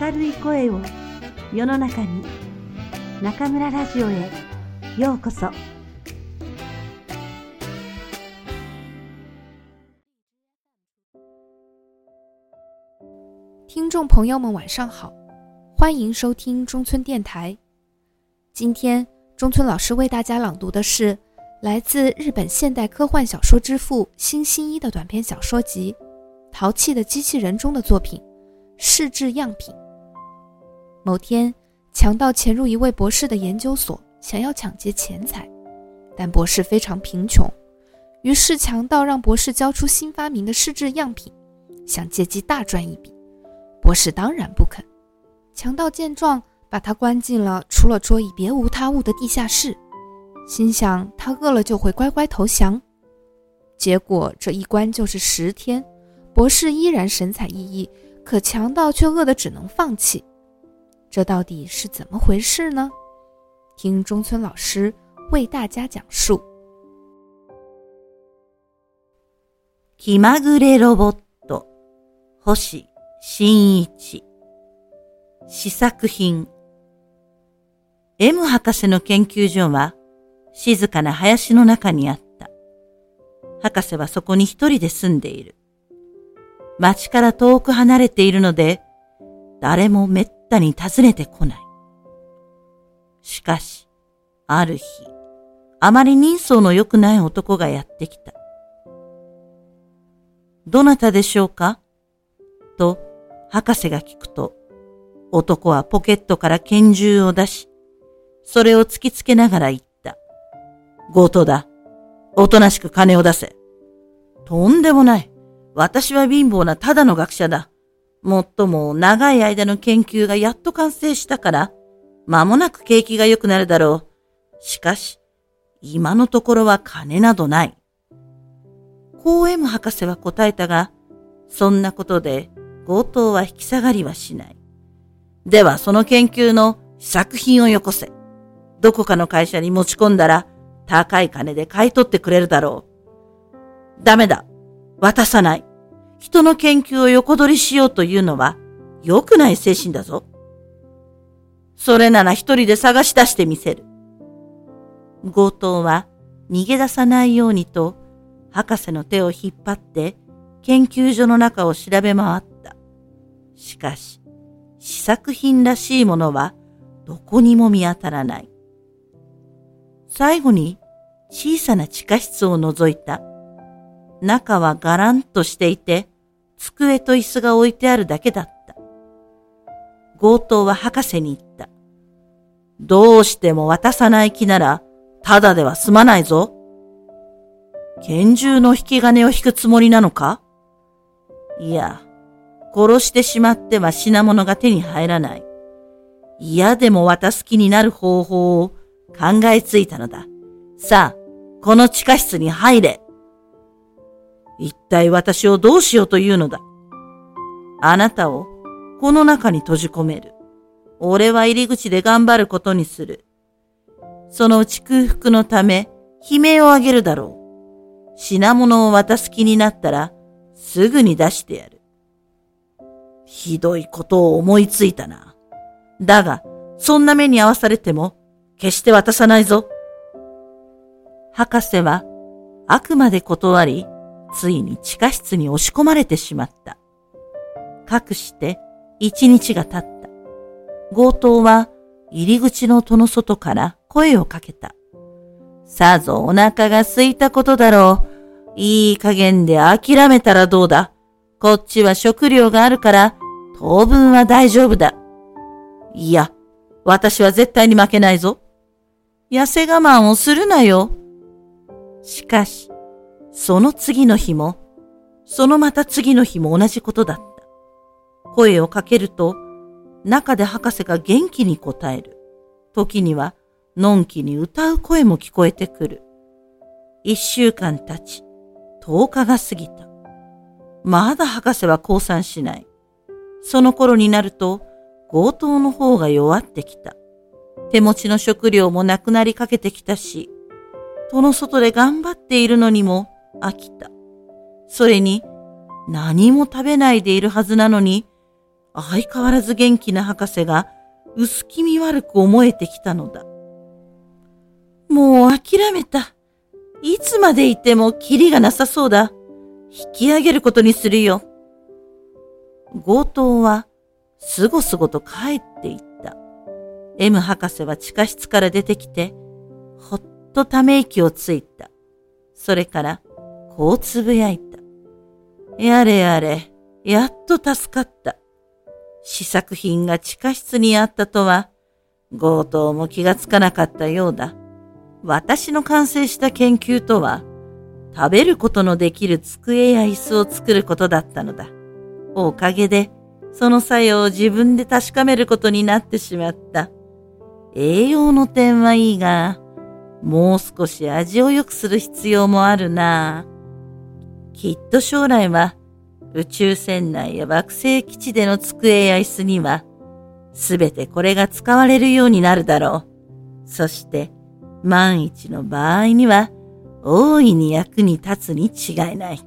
明るい声を世の中に中村ラジオへようこそ听众朋友们晚上好，欢迎收听中村电台。今天中村老师为大家朗读的是来自日本现代科幻小说之父新新一的短篇小说集《淘气的机器人》中的作品。 试制样品。某天，强盗潜入一位博士的研究所，想要抢劫钱财，但博士非常贫穷，于是强盗让博士交出新发明的试制样品，想借机大赚一笔。博士当然不肯。强盗见状，把他关进了除了桌椅别无他物的地下室，心想他饿了就会乖乖投降。结果这一关就是十天，博士依然神采奕奕。可强盗却饿得只能放弃，这到底是怎么回事呢？听中村老师为大家讲述。気まぐれロボット、星新一。試作品。M 博士の研究所は静かな林の中にあった。博士はそこに一人で住んでいる。 町から遠く離れているので、誰もめったに訪ねてこない。しかし、ある日、あまり人相の良くない男がやってきた。どなたでしょうか？と、博士が聞くと、男はポケットから拳銃を出し、それを突きつけながら言った。強盗だ。おとなしく金を出せ。とんでもない。私は貧乏なただの学者だ。もっとも長い間の研究がやっと完成したから、間もなく景気が良くなるだろう。しかし、今のところは金などない。コーエム博士は答えたが、そんなことで強盗は引き下がりはしない。ではその研究の作品をよこせ。どこかの会社に持ち込んだら高い金で買い取ってくれるだろう。ダメだ。渡さない。人の研究を横取りしようというのは良くない精神だぞ。それなら一人で探し出してみせる。強盗は逃げ出さないようにと博士の手を引っ張って研究所の中を調べ回った。しかし、試作品らしいものはどこにも見当たらない。最後に小さな地下室を覗いた。中はガランとしていて、机と椅子が置いてあるだけだった。強盗は博士に言った。どうしても渡さない気なら、ただでは済まないぞ。拳銃の引き金を引くつもりなのか？いや、殺してしまっては品物が手に入らない。嫌でも渡す気になる方法を考えついたのだ。さあ、この地下室に入れ。一体私をどうしようというのだ。あなたをこの中に閉じ込める。俺は入り口で頑張ることにする。そのうち空腹のため悲鳴をあげるだろう。品物を渡す気になったらすぐに出してやる。ひどいことを思いついたな。だが、そんな目に遭わされても決して渡さないぞ。博士はあくまで断り、ついに地下室に押し込まれてしまった。かくして一日が経った。強盗は入り口の戸の外から声をかけた。さぞお腹が空いたことだろう。いい加減で諦めたらどうだ。こっちは食料があるから当分は大丈夫だ。いや、私は絶対に負けないぞ。痩せ我慢をするなよ。しかし、その次の日も、そのまた次の日も同じことだった。声をかけると、中で博士が元気に答える。時には、のんきに歌う声も聞こえてくる。一週間経ち、十日が過ぎた。まだ博士は降参しない。その頃になると、強盗の方が弱ってきた。手持ちの食料もなくなりかけてきたし、戸の外で頑張っているのにも、飽きた。それに、何も食べないでいるはずなのに、相変わらず元気な博士が薄気味悪く思えてきたのだ。もう諦めた。いつまでいてもキリがなさそうだ。引き上げることにするよ。強盗はすごすごと帰っていった。M 博士は地下室から出てきて、ほっとため息をついた。それから、こうつぶやいた。やれやれ、やっと助かった。試作品が地下室にあったとは、強盗も気がつかなかったようだ。私の完成した研究とは、食べることのできる机や椅子を作ることだったのだ。おかげで、その作用を自分で確かめることになってしまった。栄養の点はいいが、もう少し味を良くする必要もあるな。きっと将来は宇宙船内や惑星基地での机や椅子には、すべてこれが使われるようになるだろう。そして、万一の場合には、大いに役に立つに違いない。